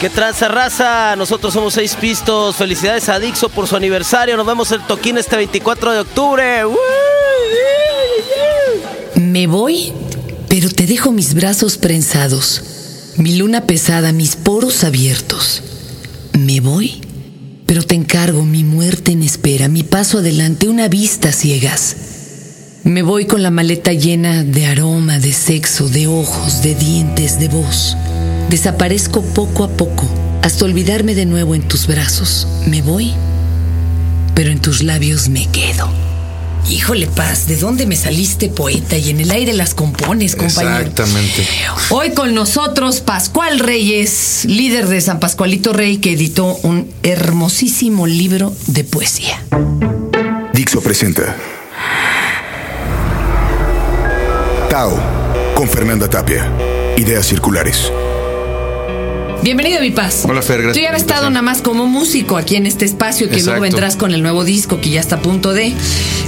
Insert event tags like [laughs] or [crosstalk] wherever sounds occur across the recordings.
¿Qué tranza raza? Nosotros somos seis pistos. Felicidades a Dixo por su aniversario. Nos vemos el toquín este 24 de octubre. Me voy, pero te dejo mis brazos prensados, mi luna pesada, mis poros abiertos. Me voy, pero te encargo mi muerte en espera, mi paso adelante, una vista ciegas. Me voy con la maleta llena de aroma, de sexo, de ojos, de dientes, de voz. Desaparezco poco a poco hasta olvidarme de nuevo en tus brazos. Me voy, pero en tus labios me quedo. Híjole, Paz, ¿de dónde me saliste poeta y en el aire las compones, compañero? Exactamente. Hoy con nosotros Pascual Reyes, líder de San Pascualito Rey, que editó un hermosísimo libro de poesía. Dixo presenta Tao con Fernanda Tapia. Ideas circulares. Bienvenido, mi paz. Hola, Fer, gracias Tú ya habías estado nada más como músico aquí en este espacio, que luego vendrás con el nuevo disco que ya está a punto de.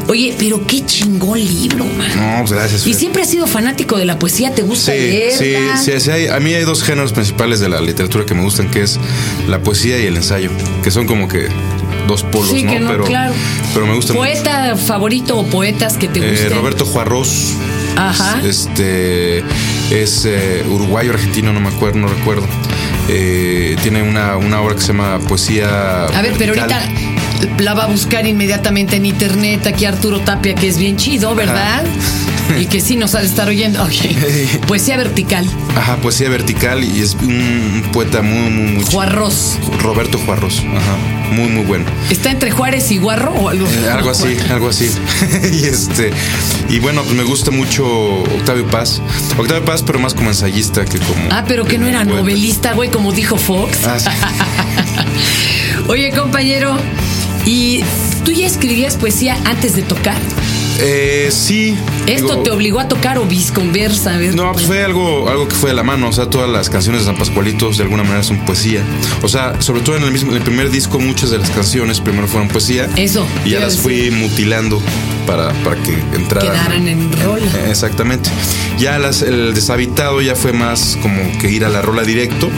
Oye, pero qué chingón libro, man. No, pues gracias. Y siempre has sido fanático de la poesía, ¿te gusta Sí, leerla? sí, sí, sí, hay- a mí hay dos géneros principales de la literatura que me gustan, que es la poesía y el ensayo, que son como que dos polos, Sí, ¿no? que no, pero, claro. pero me mucho. ¿Poeta favorito o poetas que te Eh, gusten? Roberto Juarros. Ajá. Este es eh, uruguayo argentino, no me acuerdo, no recuerdo. Eh, tiene una, una obra que se llama Poesía. A ver, pero ahorita la va a buscar inmediatamente en internet aquí Arturo Tapia, que es bien chido, ¿verdad? Y que sí nos ha de estar oyendo. Ok. [laughs] Poesía vertical. Ajá, poesía vertical y es un, poeta muy, muy, muy. Juarros. Roberto Juarros. Ajá. Muy, muy bueno. ¿Está entre Juárez y Guarro o algo? Eh, algo así, [laughs] algo así. [laughs] y este y bueno, pues me gusta mucho Octavio Paz. Octavio Paz, pero más como ensayista que como Ah, pero que no era poeta. novelista, güey, como dijo Fox. Ah, sí. Oye, compañero, ¿y tú ya escribías poesía antes de tocar? Eh, sí. ¿Esto digo, te obligó a tocar o visconversa? A ver, No, pues fue algo, algo que fue de la mano. O sea, todas las canciones de San Pascualito de alguna manera son poesía. O sea, sobre todo en el mismo, en el primer disco, muchas de las canciones primero fueron poesía. Eso, Y ya las decir. fui mutilando para, para que entraran. Quedaran en rola. Eh, Exactamente. Ya las, el deshabitado ya fue más como que ir a la rola directo.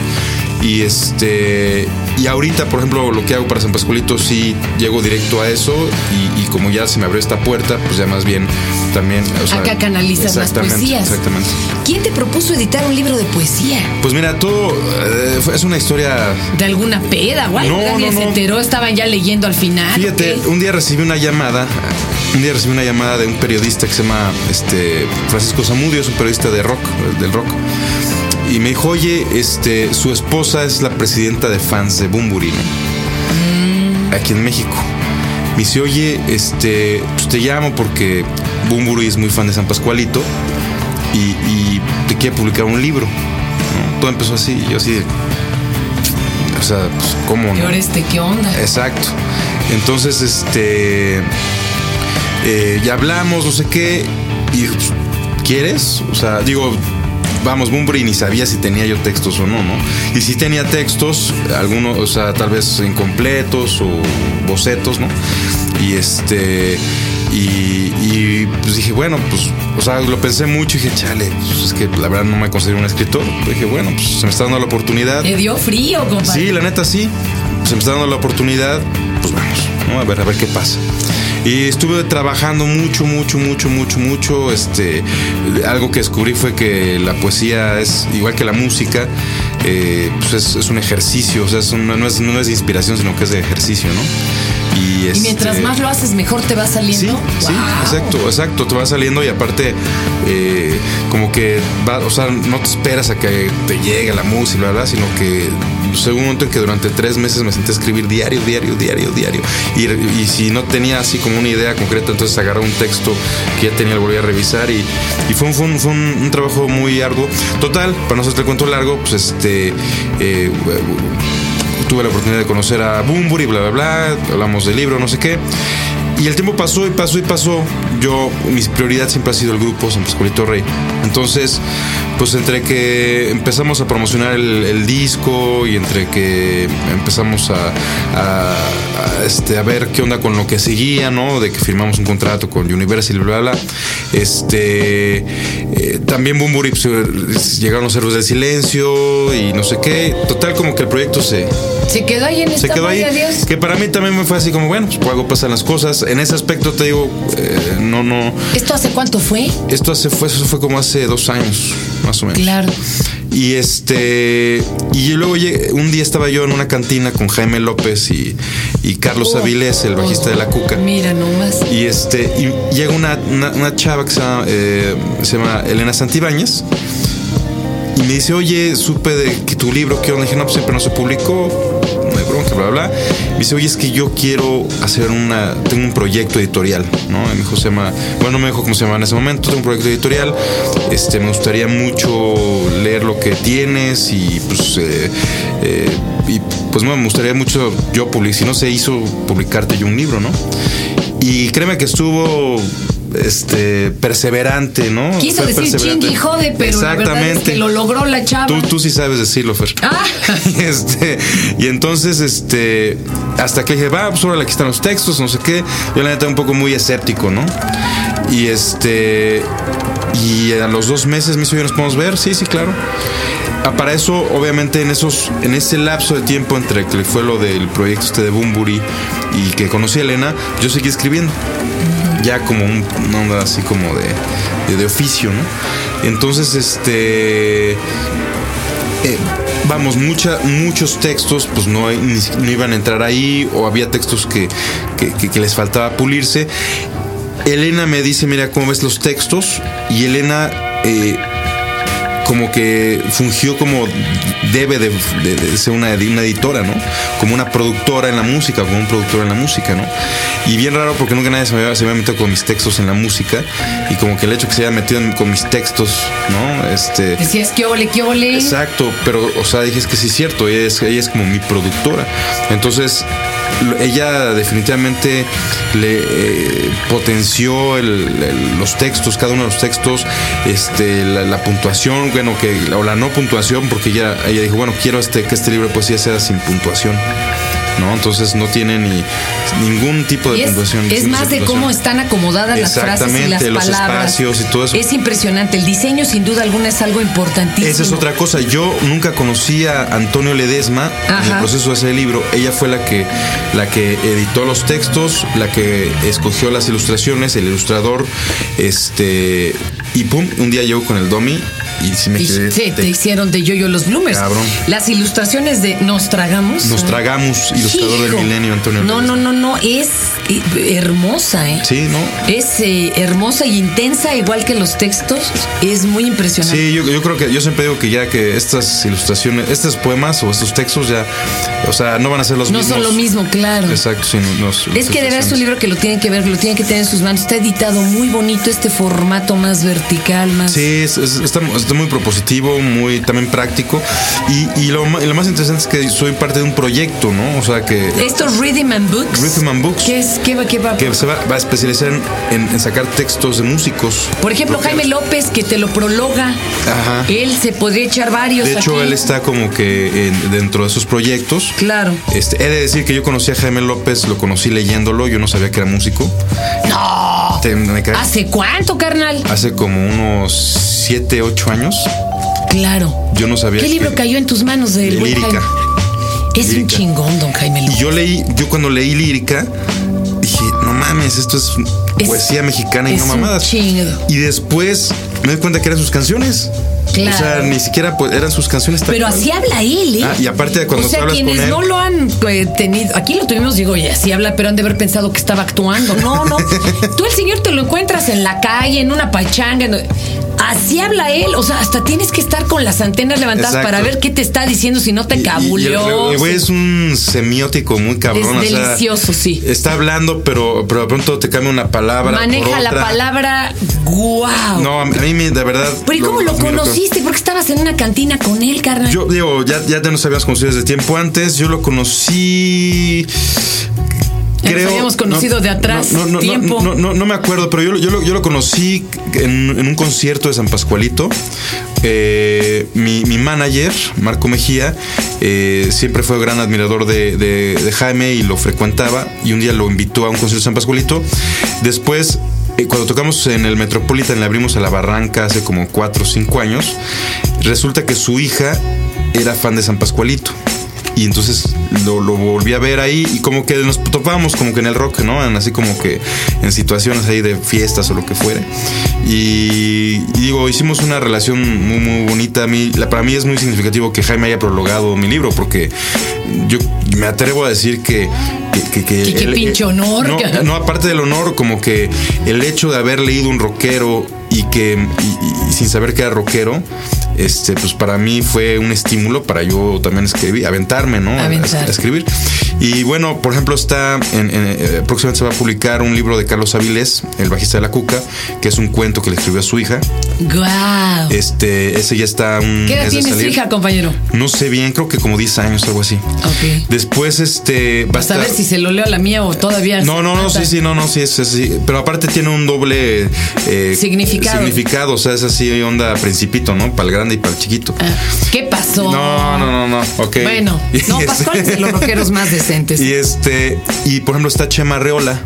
Y este. Y ahorita, por ejemplo, lo que hago para San Pascualito, sí llego directo a eso. Y, y como ya se me abrió esta puerta, pues ya más bien también. o sea, Acá canalizas las poesías. Exactamente. ¿Quién te propuso editar un libro de poesía? Pues mira, todo eh, es una historia. ¿De alguna peda o algo? No, Nadie no, se no. enteró, estaban ya leyendo al final. Fíjate, un día recibí una llamada. Un día recibí una llamada de un periodista que se llama este, Francisco Zamudio, es un periodista de rock, del rock. Y me dijo, oye, este, su esposa es la presidenta de fans de Bumburi, ¿no? Aquí en México. Me dice, oye, este, pues te llamo porque Bumburi es muy fan de San Pascualito y, y te quiere publicar un libro. ¿no? Todo empezó así, yo así de, O sea, pues, ¿cómo ¿Y no? este qué onda? Exacto. Entonces, este. eh, ya hablamos, no sé qué. Y pues, ¿quieres? O sea, digo, vamos, Bumbri ni sabía si tenía yo textos o no, ¿no? Y si tenía textos, algunos, o sea, tal vez incompletos o bocetos, ¿no? Y este. Y, y, pues dije, bueno, pues, o sea, lo pensé mucho y dije, chale, pues es que la verdad no me considero un escritor. Pero dije, bueno, pues se me está dando la oportunidad. ¿Te dio frío, compadre? Sí, la neta sí. Se me está dando la oportunidad. Pues vamos, ¿no? A ver, a ver qué pasa. Y estuve trabajando mucho, mucho, mucho, mucho, mucho. Este, algo que descubrí fue que la poesía es igual que la música. eh, pues es, es un ejercicio, o sea, es un- no, es, no es de inspiración, sino que es de ejercicio, ¿no? Y, Y mientras este, más lo haces, mejor te va saliendo. sí, Wow. exacto, exacto. Te va saliendo y aparte, eh, como que va, o sea, no te esperas a que te llegue la música, ¿verdad? Sino que según un momento en que durante tres meses me senté a escribir diario, diario, diario, diario. Y, si no tenía así como una idea concreta, entonces agarré un texto que ya tenía, lo volví a revisar y, fue, un trabajo muy arduo. Total, para no hacerte el cuento largo, pues este. eh, tuve la oportunidad de conocer a Bumburi, bla, bla, bla, hablamos del libro, no sé qué. Y el tiempo pasó y pasó y pasó. Yo, mi prioridad siempre ha sido el grupo San Pascualito Rey. Entonces, pues entre que empezamos a promocionar el, disco y entre que empezamos a, este, a ver qué onda con lo que seguía, ¿no? De que firmamos un contrato con Universal y bla, bla, bla. Este, eh, también Bumburi pues, llegaron los héroes del silencio y no sé qué. Total, como que el proyecto se... Se quedó ahí en se quedó ahí, Que para mí también me fue así como, bueno, pues algo pasan las cosas. En ese aspecto te digo, eh, no, no. ¿Esto hace cuánto fue? Esto hace fue, eso fue como hace dos años, más o menos. Claro. Y este. Y luego un día estaba yo en una cantina con Jaime López y, Carlos oh, Avilés, el bajista de la Cuca. Mira nomás. Y este. Y llega una, una, chava que se llama, eh, se llama Elena Santibáñez. Y me dice, oye, supe de que tu libro, ¿qué onda? dije, no, pues siempre no se publicó bla, bla, Me dice, oye, es que yo quiero hacer una, tengo un proyecto editorial, ¿no? Y me dijo, se llama, bueno, no me dijo cómo se llama en ese momento, tengo un proyecto editorial, este, me gustaría mucho leer lo que tienes y pues, eh, eh, y pues me gustaría mucho yo publicar, si no se hizo, publicarte yo un libro, ¿no? Y créeme que estuvo este perseverante, ¿no? Quiso decir chingui jode, pero Exactamente. la verdad es que lo logró la chava. Tú, tú sí sabes decirlo, Fer. Ah. [laughs] este, y entonces, este, hasta que dije, va, pues ahora aquí están los textos, no sé qué. Yo la neta un poco muy escéptico, ¿no? Y este, y a los dos meses me hizo, ¿nos podemos ver? Sí, sí, claro. Ah, para eso, obviamente, en esos, en ese lapso de tiempo entre que fue lo del proyecto este de Bumburi y que conocí a Elena, yo seguí escribiendo ya como un, una onda así como de, de, oficio, ¿no? Entonces, este... Eh, vamos, mucha, muchos textos pues no, no, iban a entrar ahí o había textos que, que, les faltaba pulirse. Elena me dice, mira, ¿cómo ves los textos? Y Elena eh, como que fungió como debe de, ser una, una, editora, ¿no? Como una productora en la música, como un productor en la música, ¿no? Y bien raro porque nunca nadie se me, había, se metido con mis textos en la música y como que el hecho que se haya metido con mis textos, ¿no? Este... Decías que ole, que ole. Exacto, pero, o sea, dije es que sí es cierto, ella es, ella es como mi productora. Entonces, ella definitivamente le eh, potenció los textos, cada uno de los textos, este, la, puntuación, bueno, que, o la no puntuación, porque ella, ella dijo, bueno, quiero este, que este libro de poesía sea sin puntuación. ¿no? Entonces no tiene ni ningún tipo de puntuación. Es más de cómo están acomodadas las frases y las los espacios y todo eso. Es impresionante. El diseño, sin duda alguna, es algo importantísimo. Esa es otra cosa. Yo nunca conocí a Antonio Ledesma en el proceso de hacer el libro. Ella fue la que, la que editó los textos, la que escogió las ilustraciones, el ilustrador, este, y pum, un día llegó con el Domi y sí me quedé. Sí, te hicieron de Yoyo los Bloomers. Cabrón. Las ilustraciones de Nos Tragamos. Nos Tragamos, ilustrador del milenio, Antonio. No, no, no, no, es eh, hermosa, ¿eh? Sí, ¿no? Es eh, hermosa y intensa, igual que los textos. Es muy impresionante. Sí, yo, yo, creo que, yo siempre digo que ya que estas ilustraciones, estos poemas o estos textos ya, o sea, no van a ser los mismos. No son lo mismo, claro. Exacto, sí. es que de verdad es un libro que lo tienen que ver, lo tienen que tener en sus manos. Está editado muy bonito, este formato más vertical, más. Sí, muy propositivo, muy también práctico. Y, lo, más interesante es que soy parte de un proyecto, ¿no? O sea que. Estos Rhythm and Books. Rhythm and Books. ¿Qué, es, qué, va, qué va? Que se va, a especializar en, sacar textos de músicos. Por ejemplo, Jaime López, que te lo prologa. Ajá. Él se podría echar varios. De hecho, él está como que dentro de esos proyectos. Claro. Este, he de decir que yo conocí a Jaime López, lo conocí leyéndolo, yo no sabía que era músico. ¡No! ¿Hace cuánto, carnal? Hace como unos 7, 8 años. Claro. Yo no sabía. ¿Qué libro cayó en tus manos de, lírica? Es un chingón, don Jaime Y yo leí, yo cuando leí lírica, dije, no mames, esto es, poesía mexicana y no mamadas. Y después me di cuenta que eran sus canciones. Claro. O sea, ni siquiera pues, eran sus canciones. Pero así habla él, ¿eh? Ah, y aparte de cuando o sea, quienes no lo han eh, tenido, aquí lo tuvimos, digo, y así habla, pero han de haber pensado que estaba actuando. No, no. [laughs] Tú el señor te lo encuentras en la calle, en una pachanga. Así habla él, o sea, hasta tienes que estar con las antenas levantadas para ver qué te está diciendo si no te cabuleó. Güey es un semiótico muy cabrón. Es delicioso, sí. Está hablando, pero, pero de pronto te cambia una palabra. Maneja la palabra wow. No, a mí de verdad. Pero ¿y cómo lo, conociste? Porque estabas en una cantina con él, carnal. Yo digo, ya, ya nos habíamos conocido desde tiempo antes. Yo lo conocí Ya nos habíamos conocido de atrás, No, no, no, tiempo. No, me acuerdo, pero yo, lo- yo, lo, yo lo conocí en, en un concierto de San Pascualito. Eh, mi, mi manager, Marco Mejía, eh, siempre fue gran admirador de, de- de Jaime y lo frecuentaba. Y un día lo invitó a un concierto de San Pascualito. Después, eh, cuando tocamos en el Metropolitan, le abrimos a la barranca hace como 4 o 5 años. Resulta que su hija era fan de San Pascualito. Y entonces lo, lo volví a ver ahí y como que nos topábamos como que en el rock, ¿no? En así como que en situaciones ahí de fiestas o lo que fuere. Y, y digo, hicimos una relación muy, muy bonita. A mí, la- para mí es muy significativo que Jaime haya prologado mi libro porque yo me atrevo a decir que... que, que- Que qué pinche honor, No, no, aparte del honor, como que el hecho de haber leído un rockero y que y- y sin saber que era rockero, este, pues para mí fue un estímulo para yo también escribir, aventarme, ¿no? A- a escribir. Y bueno, por ejemplo, está en, en, eh, próximamente se va a publicar un libro de Carlos Avilés, el bajista de la Cuca, que es un cuento que le escribió a su hija. ¡Guau! Este, ese ya está un ¿Qué edad de tiene su hija, compañero? No sé bien, creo que como 10 años, algo así. Ok. Después, este, va a a ver estar- si se lo leo a la mía o todavía. no, no, no, sí, sí, no, no, sí, es así. Pero aparte tiene un doble eh, Significado. significado, o sea, es así onda principito, ¿no? Para el grande y para el chiquito. Ah, ¿Qué pasó? No, no, no, no, ok. Bueno, no, [laughs] de los rockeros más Y este, y por ejemplo está Chema Reola.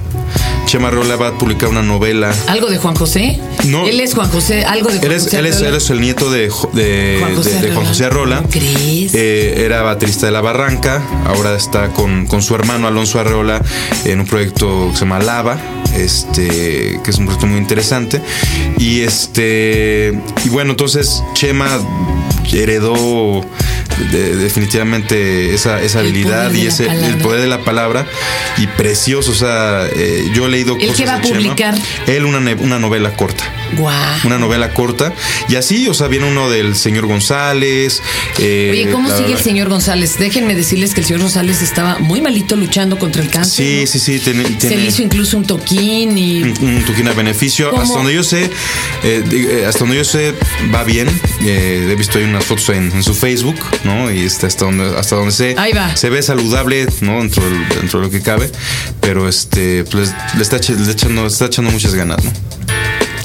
Chema Reola va a publicar una novela. ¿Algo de Juan José? No. Él es Juan José, algo de Juan Él es, José. él, es, Arreola? él es el nieto de, Juan José de- de Juan Arreola. José Arreola. ¿Cómo crees? Eh, era baterista de La Barranca. Ahora está con, con su hermano Alonso Arreola en un proyecto que se llama Lava. Este, que es un proyecto muy interesante. Y este. Y bueno, entonces Chema heredó de- definitivamente esa, esa habilidad y ese el poder de la palabra y precioso. O sea, eh, yo he leído ¿Él cosas qué va a Chema. publicar? Él una, una novela corta Una novela corta. Y así, o sea, viene uno del señor González. eh, Oye, ¿cómo la- sigue el señor González? Déjenme decirles que el señor González estaba muy malito luchando contra el cáncer. Sí, ¿no? sí, sí. Se le hizo incluso un toquín y. un, un tuquín a beneficio. ¿Cómo? Hasta donde yo sé, eh, eh, hasta donde yo sé, va bien. Eh, he visto ahí unas fotos en, en su Facebook, ¿no? Y este, hasta donde, hasta donde sé, Ahí va. se ve saludable, ¿no? Dentro, del- dentro de lo que cabe. Pero este, pues le está, le echando, le está echando muchas ganas, ¿no?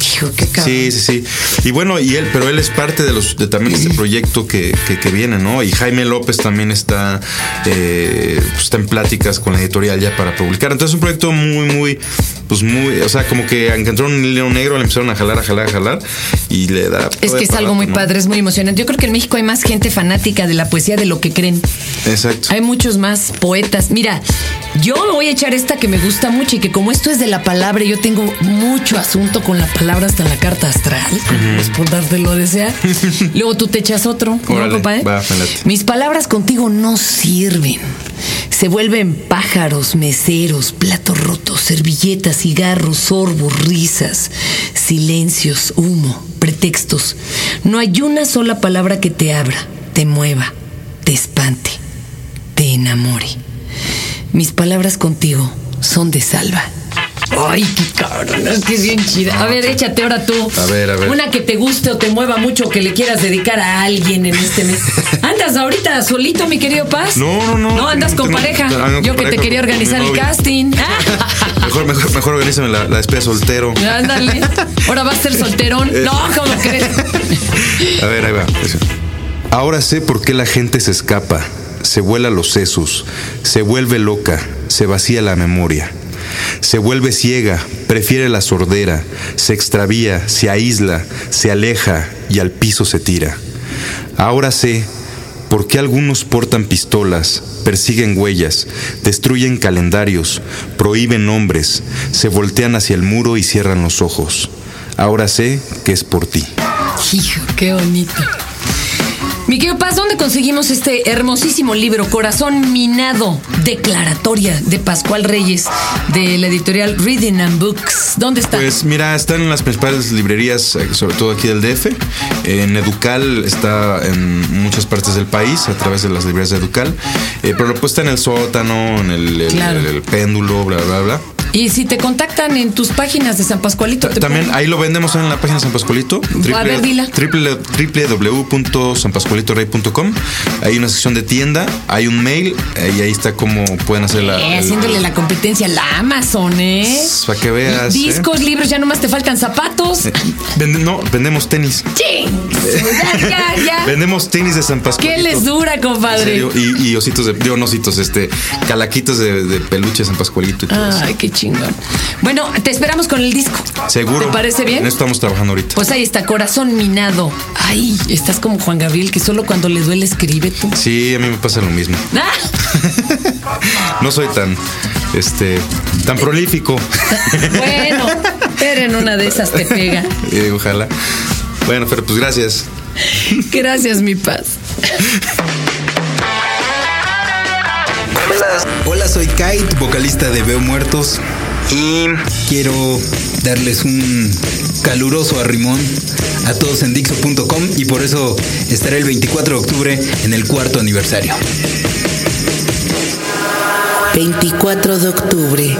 Hijo, qué cabrón. Sí, sí, sí. Y bueno, y él, pero él es parte de los de también este proyecto que, que, que viene, ¿no? Y Jaime López también está, eh, pues, está en pláticas con la editorial ya para publicar. Entonces es un proyecto muy, muy, pues muy, o sea, como que encontraron un hilo negro, le empezaron a jalar, a jalar, a jalar y le da. Es que es algo muy padre, es muy emocionante. Yo creo que en México hay más gente fanática de la poesía de lo que creen. Exacto. Hay muchos más poetas. Mira, yo me voy a echar esta que me gusta mucho y que como esto es de la palabra, yo tengo mucho asunto con la palabra hasta en la carta astral, pues por dártelo a desear. [laughs] Luego tú te echas otro, ¿no, Órale, compadre? va, me late. Mis palabras contigo no sirven. Se vuelven pájaros, meseros, platos rotos, servilletas, cigarros, sorbos, risas, silencios, humo, pretextos. No hay una sola palabra que te abra, te mueva, te espante, te enamore. Mis palabras contigo son de salva. Ay, qué cabrón, es que es bien chida. A ver, échate ahora tú. A ver, a ver. Una que te guste o te mueva mucho que le quieras dedicar a alguien en este mes. [laughs] ¿Andas ahorita solito, mi querido Paz? No, no, no. No, andas con Tengo- pareja. con Yo que te quería organizar el casting. [laughs] Mejor, mejor, mejor organízame la, la despedida soltero. Ándale. Ahora vas a ser solterón. [laughs] No, ¿cómo crees? A ver, ahí va. Ahora sé por qué la gente se escapa, se vuela los sesos, se vuelve loca, se vacía la memoria. Se vuelve ciega, prefiere la sordera, se extravía, se aísla, se aleja y al piso se tira. Ahora sé por qué algunos portan pistolas, persiguen huellas, destruyen calendarios, prohíben nombres, se voltean hacia el muro y cierran los ojos. Ahora sé que es por ti. Hijo, qué bonito. Querido Paz, ¿dónde conseguimos este hermosísimo libro, Corazón Minado, Declaratoria de Pascual Reyes, de la editorial Reading and Books? ¿Dónde está? Pues mira, están en las principales librerías, eh, sobre todo aquí del DF. En Educal está en muchas partes del país a través de las librerías de Educal. Eh, pero pues está en el sótano, en el, el- Claro. el- el péndulo, bla, bla, bla. Y si te contactan en tus páginas de San Pascualito, También pueden- ahí lo vendemos en la página de San Pascualito. A ver, dila. triple- www.sanpascualitorey.com. Hay una sección de tienda, hay un mail eh, y ahí está cómo pueden hacer la. Eh, el- haciéndole la competencia a la Amazon, ¿eh? Para que veas. ¿eh? Discos, libros, ya nomás te faltan zapatos. Vende- no, vendemos tenis. Sí. [laughs] Ya, ya, ya. Vendemos tenis de San Pascualito. ¿Qué les dura, compadre? Y, y ositos de. Digo, no ositos, este. Calaquitos de, de peluche de San Pascualito y todo eso. Ay, qué chingón. Bueno, te esperamos con el disco. Seguro. ¿Te parece bien? En eso estamos trabajando ahorita. Pues ahí está, corazón minado. Ay, estás como Juan Gabriel, que solo cuando le duele escribe tú. Sí, a mí me pasa lo mismo. [laughs] Ah, No soy tan. Este. Tan prolífico. [laughs] bueno, pero en una de esas te pega. Eh, ojalá. Bueno, pero pues gracias. Gracias, mi paz. [laughs] Hola, soy Kite, vocalista de Veo Muertos. Y quiero darles un caluroso arrimón a todos en Dixo.com y por eso estaré el 24 de octubre en el cuarto aniversario. 24 de octubre,